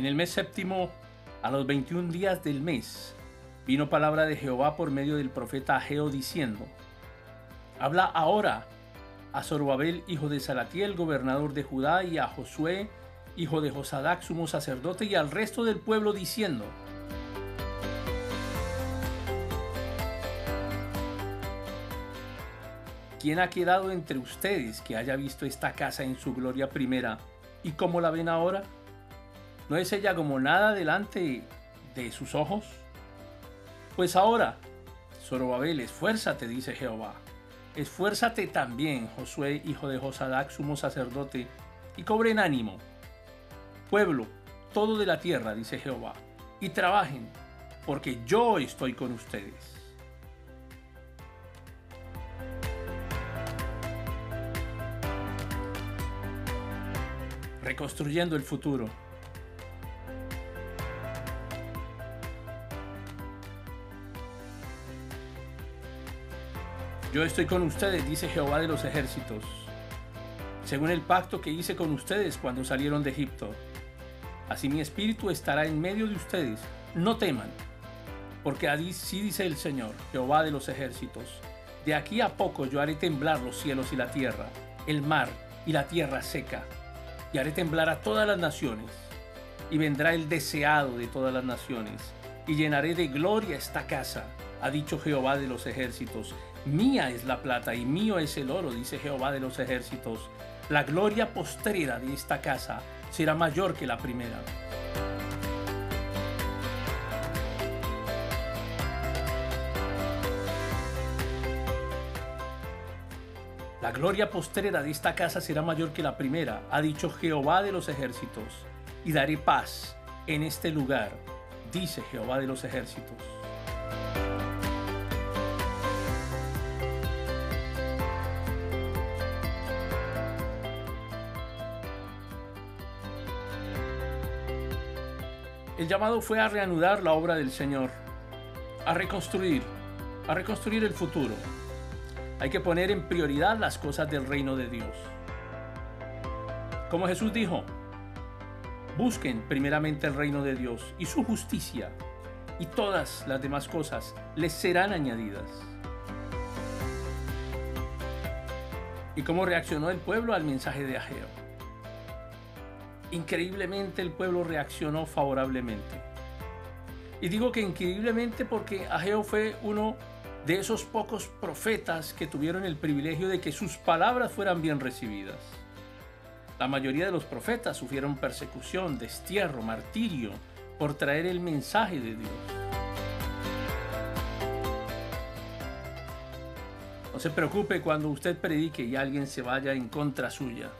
En el mes séptimo, a los 21 días del mes, vino palabra de Jehová por medio del profeta Ageo diciendo, Habla ahora a Zorobabel, hijo de Salatiel, gobernador de Judá, y a Josué, hijo de Josadac, sumo sacerdote, y al resto del pueblo, diciendo, ¿Quién ha quedado entre ustedes que haya visto esta casa en su gloria primera y cómo la ven ahora? ¿No es ella como nada delante de sus ojos? Pues ahora, Zorobabel, esfuérzate, dice Jehová. Esfuérzate también, Josué, hijo de Josadac, sumo sacerdote, y cobren ánimo. Pueblo, todo de la tierra, dice Jehová, y trabajen, porque yo estoy con ustedes. reconstruyendo el futuro. Yo estoy con ustedes, dice Jehová de los ejércitos, según el pacto que hice con ustedes cuando salieron de Egipto. Así mi espíritu estará en medio de ustedes. No teman, porque así dice el Señor, Jehová de los ejércitos. De aquí a poco yo haré temblar los cielos y la tierra, el mar y la tierra seca y haré temblar a todas las naciones, y vendrá el deseado de todas las naciones, y llenaré de gloria esta casa, ha dicho Jehová de los ejércitos. Mía es la plata y mío es el oro, dice Jehová de los ejércitos. La gloria postrera de esta casa será mayor que la primera. La gloria postrera de esta casa será mayor que la primera, ha dicho Jehová de los ejércitos, y daré paz en este lugar, dice Jehová de los ejércitos. El llamado fue a reanudar la obra del Señor, a reconstruir, a reconstruir el futuro, hay que poner en prioridad las cosas del reino de Dios. Como Jesús dijo, busquen primeramente el reino de Dios y su justicia, y todas las demás cosas les serán añadidas. ¿Y cómo reaccionó el pueblo al mensaje de Ageo? Increíblemente el pueblo reaccionó favorablemente. Y digo que increíblemente porque Ageo fue uno de esos pocos profetas que tuvieron el privilegio de que sus palabras fueran bien recibidas. La mayoría de los profetas sufrieron persecución, destierro, martirio por traer el mensaje de Dios. No se preocupe cuando usted predique y alguien se vaya en contra suya.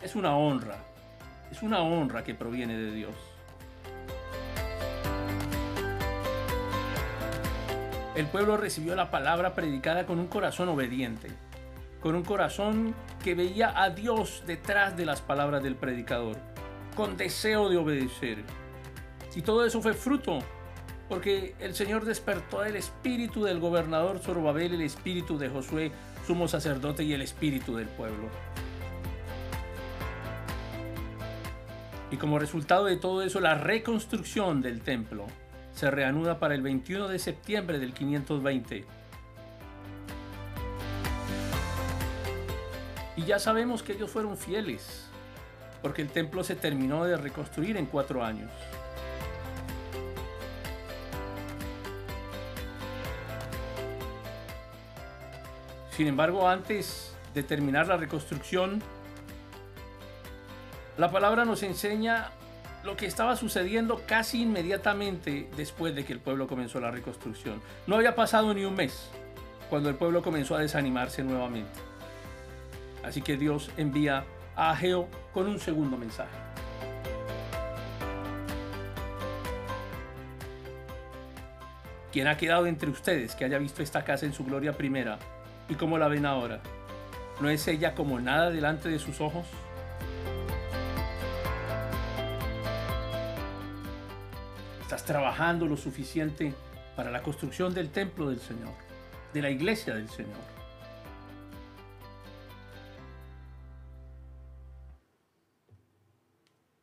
Es una honra, es una honra que proviene de Dios. El pueblo recibió la palabra predicada con un corazón obediente, con un corazón que veía a Dios detrás de las palabras del predicador, con deseo de obedecer. Y todo eso fue fruto, porque el Señor despertó el espíritu del gobernador Zorobabel, el espíritu de Josué, sumo sacerdote, y el espíritu del pueblo. Y como resultado de todo eso, la reconstrucción del templo se reanuda para el 21 de septiembre del 520. Y ya sabemos que ellos fueron fieles, porque el templo se terminó de reconstruir en cuatro años. Sin embargo, antes de terminar la reconstrucción, la palabra nos enseña lo que estaba sucediendo casi inmediatamente después de que el pueblo comenzó la reconstrucción. No había pasado ni un mes cuando el pueblo comenzó a desanimarse nuevamente. Así que Dios envía a Ageo con un segundo mensaje. ¿Quién ha quedado entre ustedes que haya visto esta casa en su gloria primera y cómo la ven ahora? ¿No es ella como nada delante de sus ojos? Estás trabajando lo suficiente para la construcción del templo del Señor, de la iglesia del Señor.